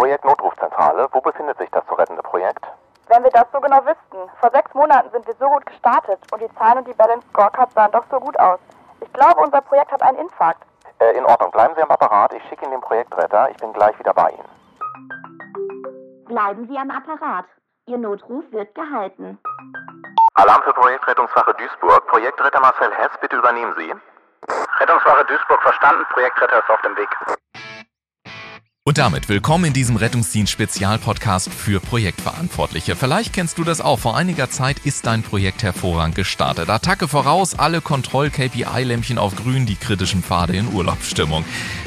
Projekt Notrufzentrale. Wo befindet sich das zu rettende Projekt? Wenn wir das so genau wüssten. Vor sechs Monaten sind wir so gut gestartet und die Zahlen und die Balance Scorecard sahen doch so gut aus. Ich glaube, unser Projekt hat einen Infarkt. Äh, in Ordnung, bleiben Sie am Apparat. Ich schicke Ihnen den Projektretter. Ich bin gleich wieder bei Ihnen. Bleiben Sie am Apparat. Ihr Notruf wird gehalten. Alarm für Projektrettungswache Duisburg. Projektretter Marcel Hess, bitte übernehmen Sie. Rettungswache Duisburg verstanden. Projektretter ist auf dem Weg. Und damit willkommen in diesem Rettungsdienst-Spezialpodcast für Projektverantwortliche. Vielleicht kennst du das auch. Vor einiger Zeit ist dein Projekt hervorragend gestartet. Attacke voraus, alle Kontroll-KPI-Lämpchen auf grün, die kritischen Pfade in Urlaubsstimmung.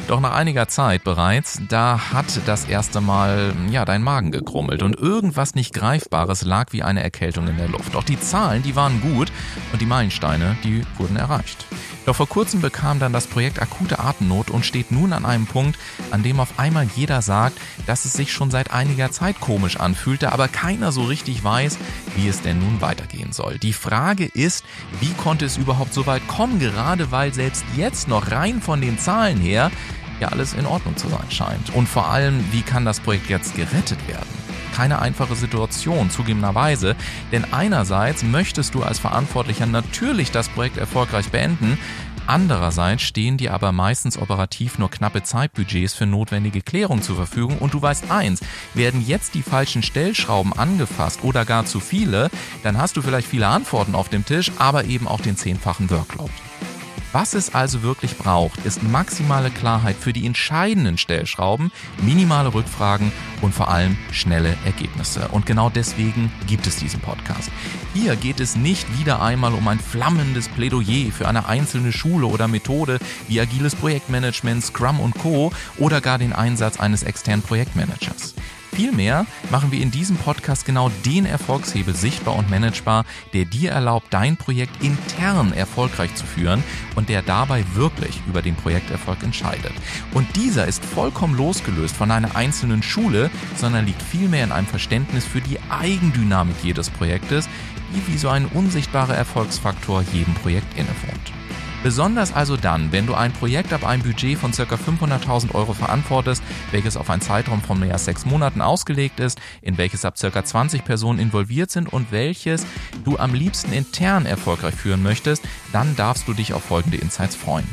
Doch nach einiger Zeit bereits, da hat das erste Mal, ja, dein Magen gekrummelt und irgendwas nicht Greifbares lag wie eine Erkältung in der Luft. Doch die Zahlen, die waren gut und die Meilensteine, die wurden erreicht. Doch vor kurzem bekam dann das Projekt akute Atemnot und steht nun an einem Punkt, an dem auf einmal jeder sagt, dass es sich schon seit einiger Zeit komisch anfühlte, aber keiner so richtig weiß, wie es denn nun weitergehen soll. Die Frage ist, wie konnte es überhaupt so weit kommen, gerade weil selbst jetzt noch rein von den Zahlen her ja alles in Ordnung zu sein scheint. Und vor allem, wie kann das Projekt jetzt gerettet werden? keine einfache Situation, zugegebenerweise. Denn einerseits möchtest du als Verantwortlicher natürlich das Projekt erfolgreich beenden, Andererseits stehen dir aber meistens operativ nur knappe Zeitbudgets für notwendige Klärung zur Verfügung und du weißt eins, werden jetzt die falschen Stellschrauben angefasst oder gar zu viele, dann hast du vielleicht viele Antworten auf dem Tisch, aber eben auch den zehnfachen Workload. Was es also wirklich braucht, ist maximale Klarheit für die entscheidenden Stellschrauben, minimale Rückfragen und vor allem schnelle Ergebnisse. Und genau deswegen gibt es diesen Podcast. Hier geht es nicht wieder einmal um ein flammendes Plädoyer für eine einzelne Schule oder Methode wie agiles Projektmanagement, Scrum und Co. oder gar den Einsatz eines externen Projektmanagers. Vielmehr machen wir in diesem Podcast genau den Erfolgshebel sichtbar und managebar, der dir erlaubt, dein Projekt intern erfolgreich zu führen und der dabei wirklich über den Projekterfolg entscheidet. Und dieser ist vollkommen losgelöst von einer einzelnen Schule, sondern liegt vielmehr in einem Verständnis für die Eigendynamik jedes Projektes, die wie so ein unsichtbarer Erfolgsfaktor jedem Projekt innewohnt. Besonders also dann, wenn du ein Projekt ab einem Budget von ca. 500.000 Euro verantwortest, welches auf einen Zeitraum von mehr als sechs Monaten ausgelegt ist, in welches ab ca. 20 Personen involviert sind und welches du am liebsten intern erfolgreich führen möchtest, dann darfst du dich auf folgende Insights freuen.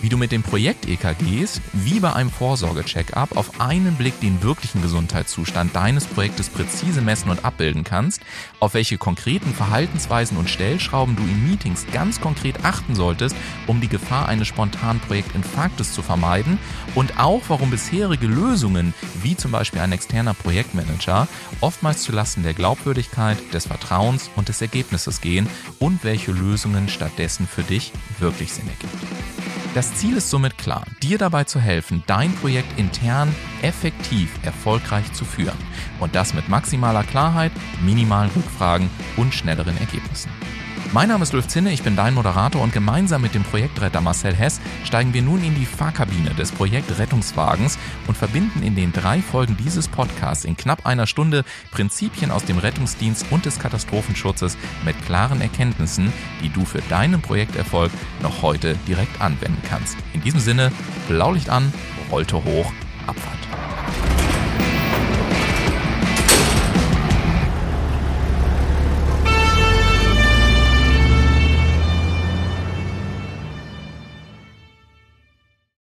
Wie du mit dem Projekt EKGs, wie bei einem Vorsorge-Check-up, auf einen Blick den wirklichen Gesundheitszustand deines Projektes präzise messen und abbilden kannst, auf welche konkreten Verhaltensweisen und Stellschrauben du in Meetings ganz konkret achten solltest, um die Gefahr eines spontanen Projektinfarktes zu vermeiden und auch warum bisherige Lösungen, wie zum Beispiel ein externer Projektmanager, oftmals zulasten der Glaubwürdigkeit, des Vertrauens und des Ergebnisses gehen und welche Lösungen stattdessen für dich wirklich Sinn ergeben. Das Ziel ist somit klar, dir dabei zu helfen, dein Projekt intern effektiv erfolgreich zu führen. Und das mit maximaler Klarheit, minimalen Rückfragen und schnelleren Ergebnissen. Mein Name ist Ulf Zinne, ich bin dein Moderator und gemeinsam mit dem Projektretter Marcel Hess steigen wir nun in die Fahrkabine des Projektrettungswagens und verbinden in den drei Folgen dieses Podcasts in knapp einer Stunde Prinzipien aus dem Rettungsdienst und des Katastrophenschutzes mit klaren Erkenntnissen, die du für deinen Projekterfolg noch heute direkt anwenden kannst. In diesem Sinne, Blaulicht an, Rollte hoch, Abfahrt.